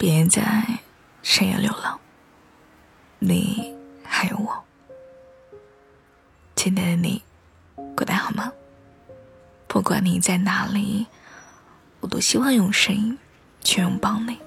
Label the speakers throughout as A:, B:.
A: 别在深夜流浪，你还有我。今天的你过得好吗？不管你在哪里，我都希望用声音去拥抱你。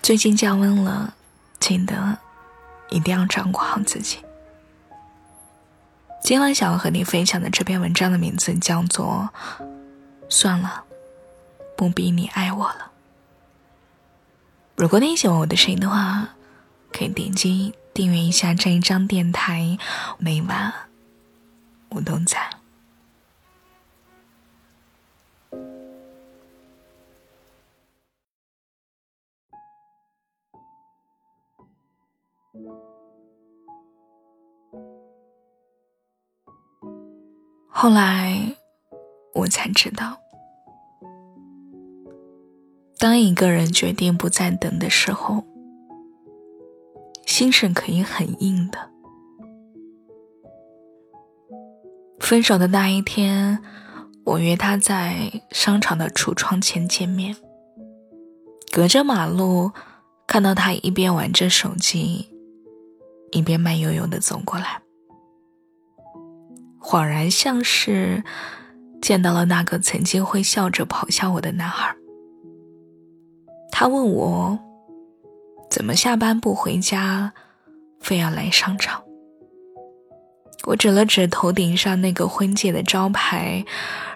A: 最近降温了，记得一定要照顾好自己。今晚想要和你分享的这篇文章的名字叫做《算了，不逼你爱我了》。如果你喜欢我的声音的话，可以点击订阅一下这一张电台，每晚我都在。后来，我才知道，当一个人决定不再等的时候，心是可以很硬的。分手的那一天，我约他在商场的橱窗前见面。隔着马路，看到他一边玩着手机，一边慢悠悠的走过来。恍然像是见到了那个曾经会笑着跑向我的男孩。他问我怎么下班不回家，非要来商场。我指了指头顶上那个婚戒的招牌，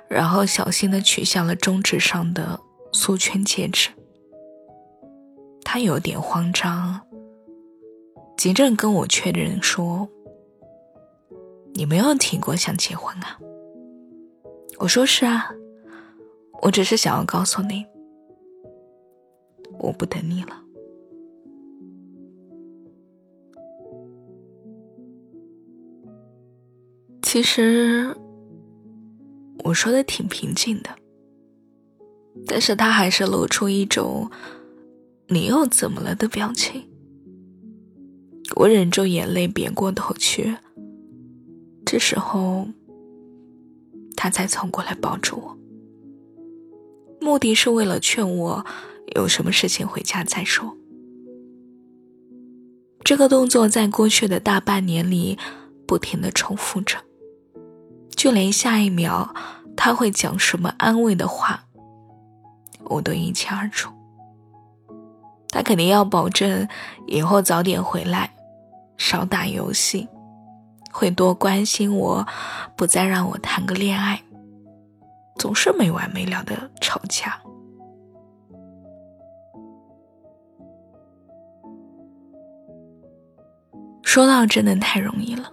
A: 然后小心的取下了中指上的素圈戒指。他有点慌张，急着跟我确认说。你没有提过想结婚啊？我说是啊，我只是想要告诉你，我不等你了。其实我说的挺平静的，但是他还是露出一种“你又怎么了”的表情。我忍住眼泪，别过头去。这时候，他才凑过来抱住我，目的是为了劝我有什么事情回家再说。这个动作在过去的大半年里不停的重复着，就连下一秒他会讲什么安慰的话，我都一清二楚。他肯定要保证以后早点回来，少打游戏。会多关心我，不再让我谈个恋爱，总是没完没了的吵架。说到真的太容易了，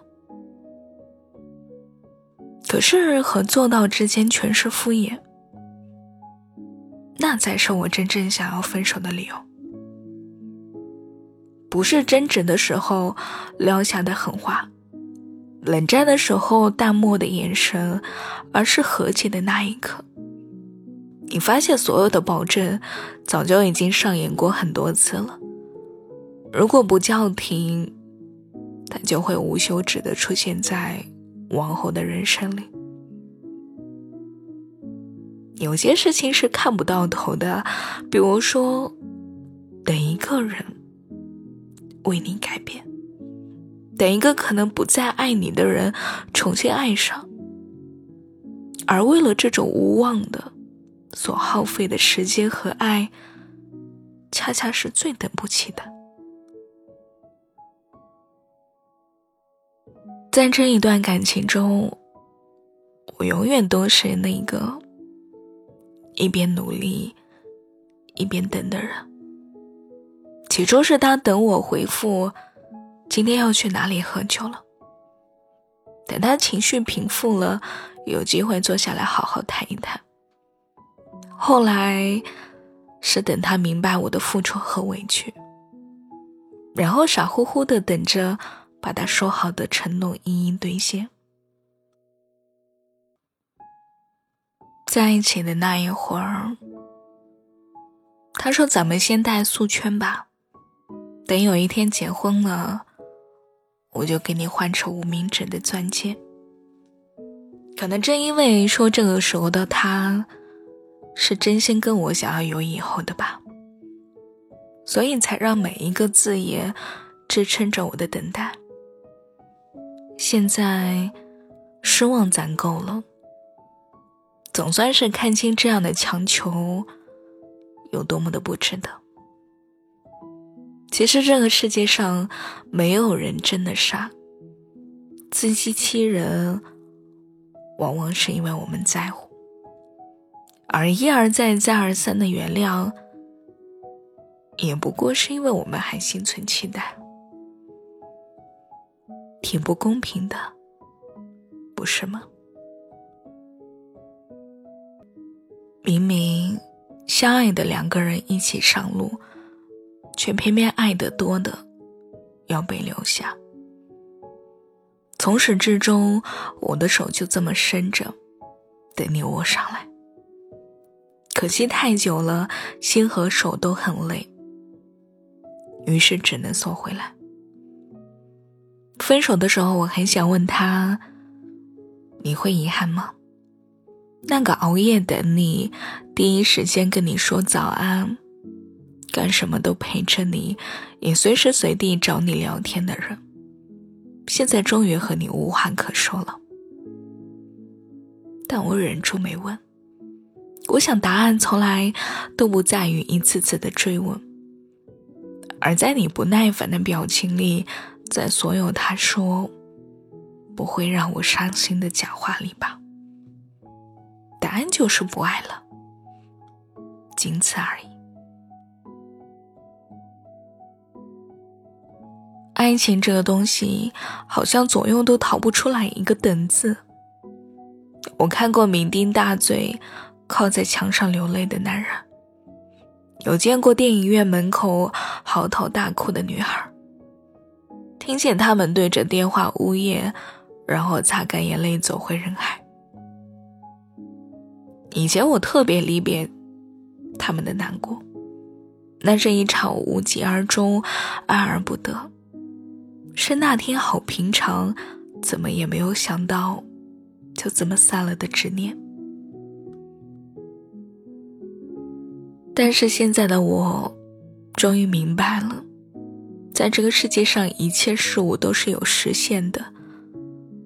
A: 可是和做到之间全是敷衍，那才是我真正想要分手的理由。不是争执的时候撂下的狠话。冷战的时候淡漠的眼神，而是和解的那一刻，你发现所有的保证早就已经上演过很多次了。如果不叫停，它就会无休止的出现在往后的人生里。有些事情是看不到头的，比如说，等一个人为你改变。等一个可能不再爱你的人重新爱上，而为了这种无望的所耗费的时间和爱，恰恰是最等不起的。在这一段感情中，我永远都是那个一边努力一边等的人。起初是他等我回复。今天要去哪里喝酒了？等他情绪平复了，有机会坐下来好好谈一谈。后来是等他明白我的付出和委屈，然后傻乎乎的等着把他说好的承诺一一兑现。在一起的那一会儿，他说：“咱们先戴素圈吧，等有一天结婚了。”我就给你换成无名指的钻戒。可能正因为说这个时候的他，是真心跟我想要有以后的吧，所以才让每一个字也支撑着我的等待。现在失望攒够了，总算是看清这样的强求有多么的不值得。其实这个世界上没有人真的傻，自欺欺人，往往是因为我们在乎，而一而再、再而三的原谅。也不过是因为我们还心存期待，挺不公平的，不是吗？明明相爱的两个人一起上路，却偏偏爱得多的要被留下。从始至终，我的手就这么伸着，等你握上来。可惜太久了，心和手都很累。于是只能缩回来。分手的时候，我很想问他：“你会遗憾吗？”那个熬夜等你，第一时间跟你说早安，干什么都陪着你，也随时随地找你聊天的人，现在终于和你无话可说了。但我忍住没问。我想答案从来都不在于一次次的追问。而在你不耐烦的表情里，在所有他说不会让我伤心的假话里吧，答案就是不爱了，仅此而已。爱情这个东西，好像左右都逃不出来一个等字。我看过酩酊大醉，靠在墙上流泪的男人。有见过电影院门口嚎啕大哭的女孩，听见他们对着电话呜咽，然后擦干眼泪走回人海。以前我特别离别他们的难过，那是一场无疾而终、爱而不得，是那天好平常，怎么也没有想到，就这么散了的执念。但是现在的我，终于明白了，在这个世界上，一切事物都是有时限的，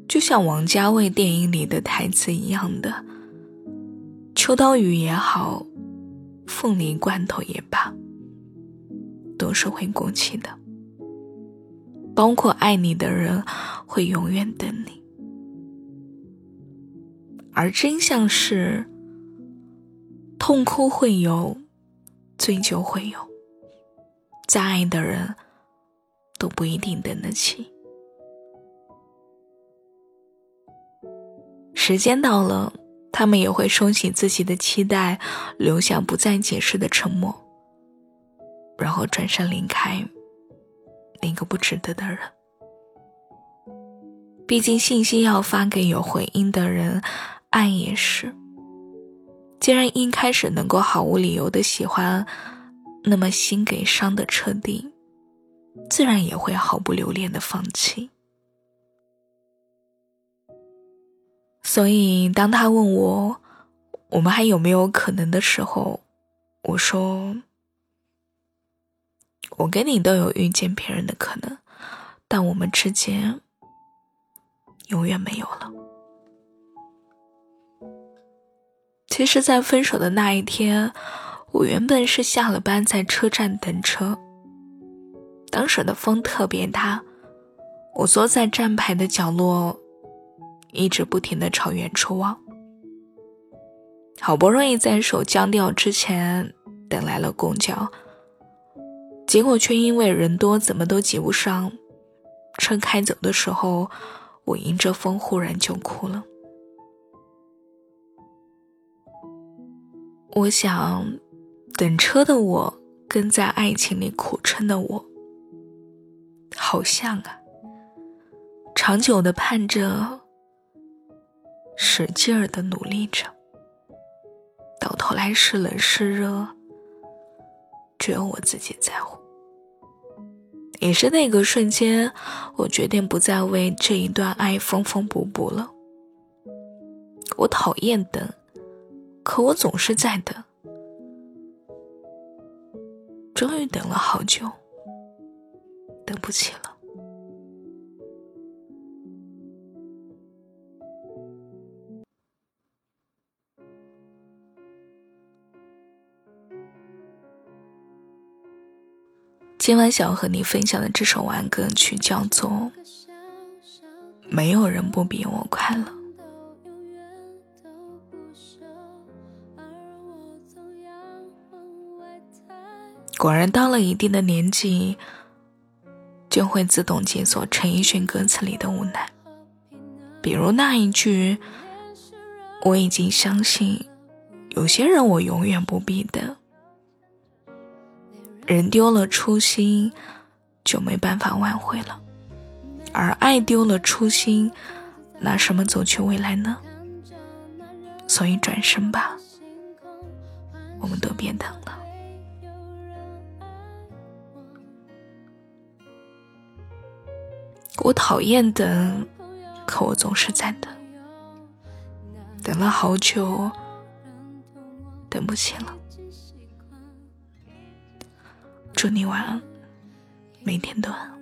A: 就像王家卫电影里的台词一样的：“秋刀鱼也好，凤梨罐头也罢，都是会过期的。包括爱你的人，会永远等你。而真相是，痛哭会有。”醉酒会有，再爱的人都不一定等得起。时间到了，他们也会收起自己的期待，留下不再解释的沉默，然后转身离开那个不值得的人。毕竟信息要发给有回音的人，爱也是。既然一开始能够毫无理由的喜欢，那么心给伤的彻底，自然也会毫不留恋的放弃。所以，当他问我我们还有没有可能的时候，我说：我跟你都有遇见别人的可能，但我们之间永远没有了。其实，在分手的那一天，我原本是下了班在车站等车。当时的风特别大，我坐在站牌的角落，一直不停的朝远处望。好不容易在手僵掉之前等来了公交，结果却因为人多，怎么都挤不上。车开走的时候，我迎着风忽然就哭了。我想，等车的我跟在爱情里苦撑的我，好像啊，长久的盼着，使劲儿的努力着，到头来是冷是热，只有我自己在乎。也是那个瞬间，我决定不再为这一段爱缝缝补补了。我讨厌等。可我总是在等，
B: 终于等了好久，等不起了。今晚想要和你分享的这首晚安歌曲叫做《没有人不比我快乐》。果然，到了一定的年纪，就会自动解锁陈奕迅歌词里的无奈。比如那一句：“我已经相信，有些人我永远不必的。”人丢了初心，就没办法挽回了；而爱丢了初心，拿什么走去未来呢？所以转身吧，我们都别等了。我讨厌等，可我总是在等，等了好久，等不起了。祝你晚安，每天都安。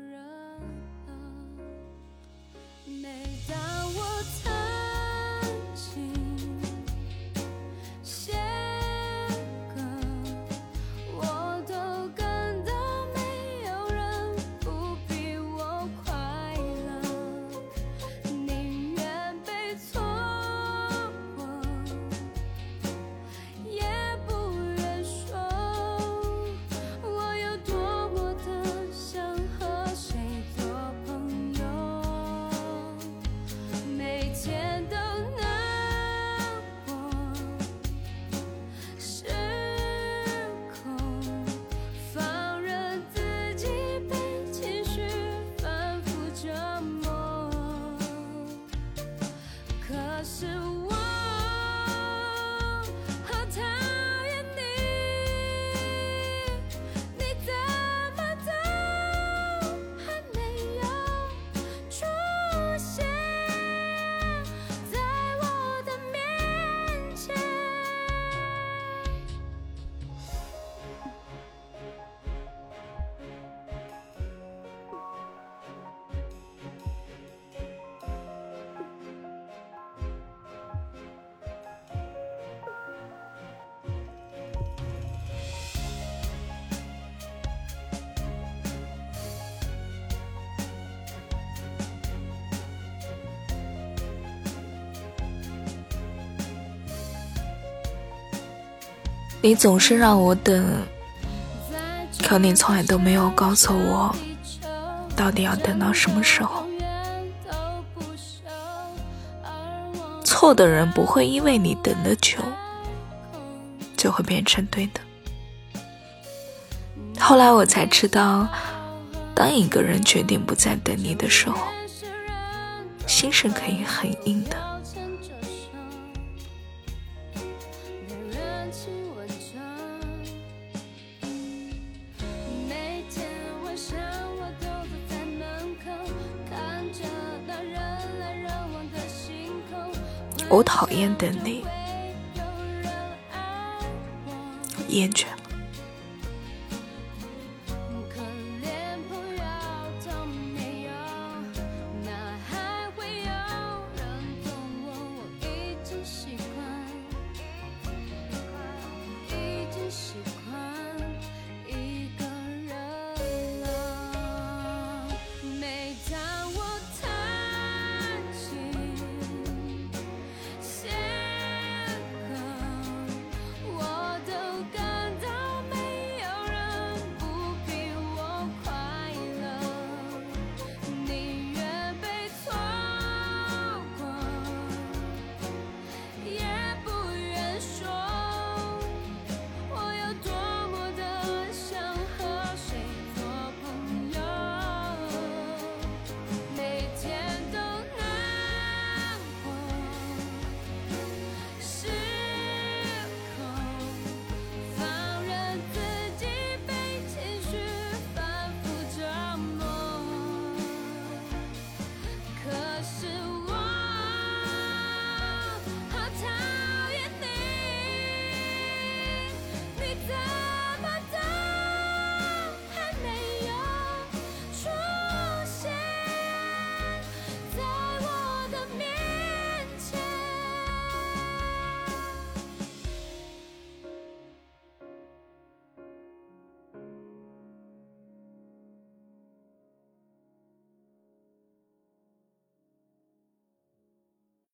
B: 你总是让我等，可你从来都没有告诉我，到底要等到什么时候。错的人不会因为你等的久，就会变成对的。后来我才知道，当一个人决定不再等你的时候，心是可以很硬的。我讨厌等你，厌倦。